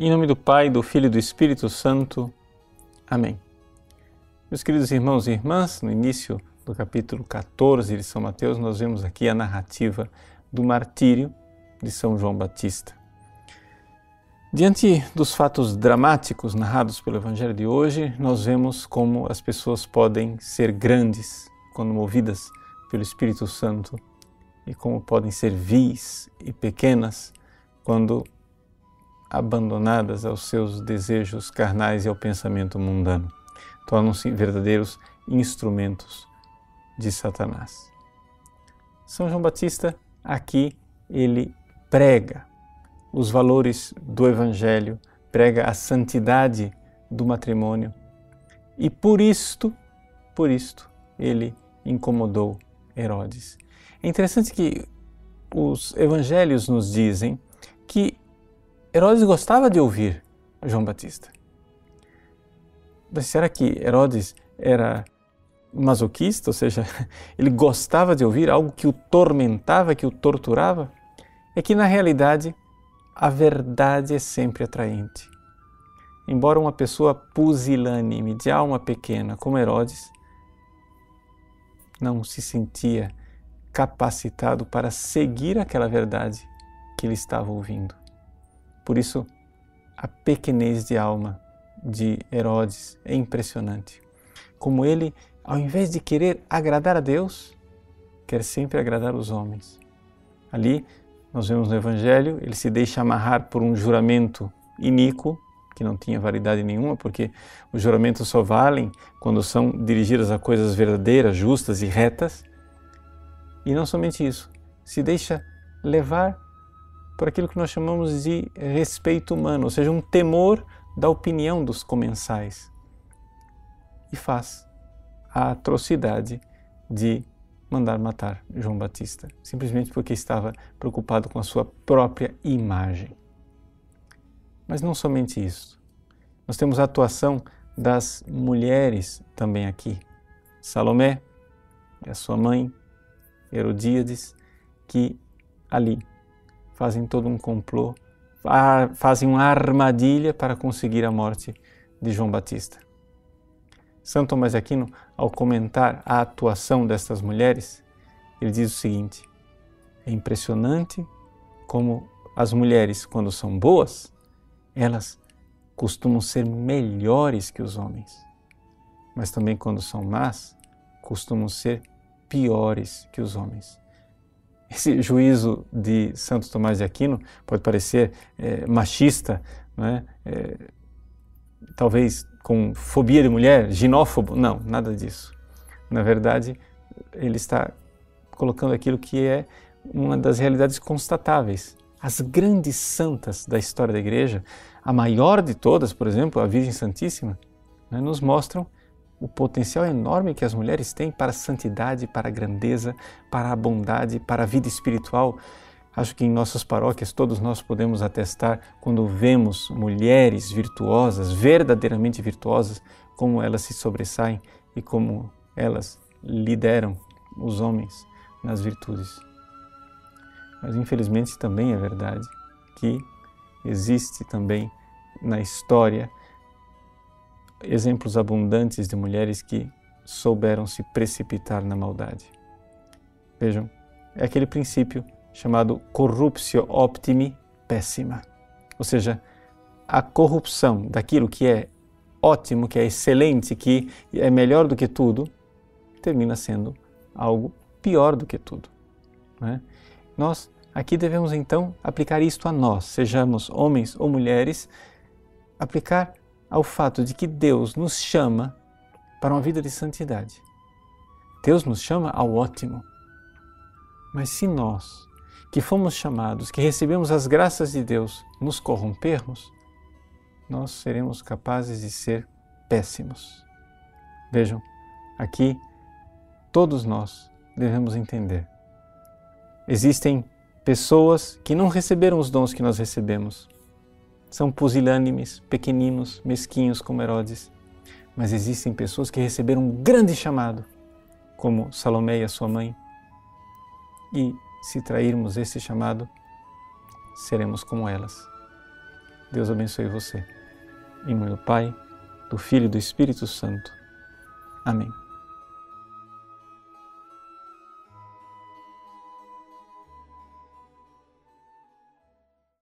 Em nome do Pai, do Filho e do Espírito Santo. Amém. Meus queridos irmãos e irmãs, no início do capítulo 14 de São Mateus, nós vemos aqui a narrativa do martírio de São João Batista. Diante dos fatos dramáticos narrados pelo Evangelho de hoje, nós vemos como as pessoas podem ser grandes quando movidas pelo Espírito Santo e como podem ser vis e pequenas quando abandonadas aos seus desejos carnais e ao pensamento mundano. Tornam-se verdadeiros instrumentos de Satanás. São João Batista, aqui, ele prega os valores do Evangelho, prega a santidade do matrimônio e por isto, por isto, ele incomodou Herodes. É interessante que os evangelhos nos dizem que Herodes gostava de ouvir João Batista. Mas será que Herodes era masoquista, ou seja, ele gostava de ouvir algo que o tormentava, que o torturava? É que na realidade a verdade é sempre atraente. Embora uma pessoa pusilânime, de alma pequena, como Herodes, não se sentia capacitado para seguir aquela verdade que ele estava ouvindo. Por isso, a pequenez de alma de Herodes é impressionante. Como ele, ao invés de querer agradar a Deus, quer sempre agradar os homens. Ali, nós vemos no Evangelho, ele se deixa amarrar por um juramento iníquo, que não tinha validade nenhuma, porque os juramentos só valem quando são dirigidos a coisas verdadeiras, justas e retas. E não somente isso, se deixa levar por aquilo que nós chamamos de respeito humano, ou seja, um temor da opinião dos comensais. E faz a atrocidade de mandar matar João Batista, simplesmente porque estava preocupado com a sua própria imagem. Mas não somente isso. Nós temos a atuação das mulheres também aqui. Salomé e a sua mãe, Herodíades, que ali fazem todo um complô, fazem uma armadilha para conseguir a morte de João Batista. Santo Tomás de Aquino, ao comentar a atuação destas mulheres, ele diz o seguinte: é impressionante como as mulheres, quando são boas, elas costumam ser melhores que os homens, mas também quando são más, costumam ser piores que os homens. Esse juízo de Santo Tomás de Aquino pode parecer é, machista, é? É, talvez com fobia de mulher, ginófobo. Não, nada disso. Na verdade, ele está colocando aquilo que é uma das realidades constatáveis. As grandes santas da história da Igreja, a maior de todas, por exemplo, a Virgem Santíssima, né, nos mostram o potencial enorme que as mulheres têm para a santidade, para a grandeza, para a bondade, para a vida espiritual. Acho que em nossas paróquias todos nós podemos atestar quando vemos mulheres virtuosas, verdadeiramente virtuosas, como elas se sobressaem e como elas lideram os homens nas virtudes. Mas infelizmente também é verdade que existe também na história exemplos abundantes de mulheres que souberam se precipitar na maldade. Vejam, é aquele princípio chamado corruptio optimi pessima, ou seja, a corrupção daquilo que é ótimo, que é excelente, que é melhor do que tudo, termina sendo algo pior do que tudo. É? Nós aqui devemos então aplicar isto a nós, sejamos homens ou mulheres, aplicar ao fato de que Deus nos chama para uma vida de santidade. Deus nos chama ao ótimo. Mas se nós, que fomos chamados, que recebemos as graças de Deus, nos corrompermos, nós seremos capazes de ser péssimos. Vejam, aqui todos nós devemos entender. Existem pessoas que não receberam os dons que nós recebemos, são pusilânimes, pequeninos, mesquinhos como Herodes. Mas existem pessoas que receberam um grande chamado, como Salomé e a sua mãe. E se trairmos esse chamado, seremos como elas. Deus abençoe você. Em nome do Pai, do Filho e do Espírito Santo. Amém.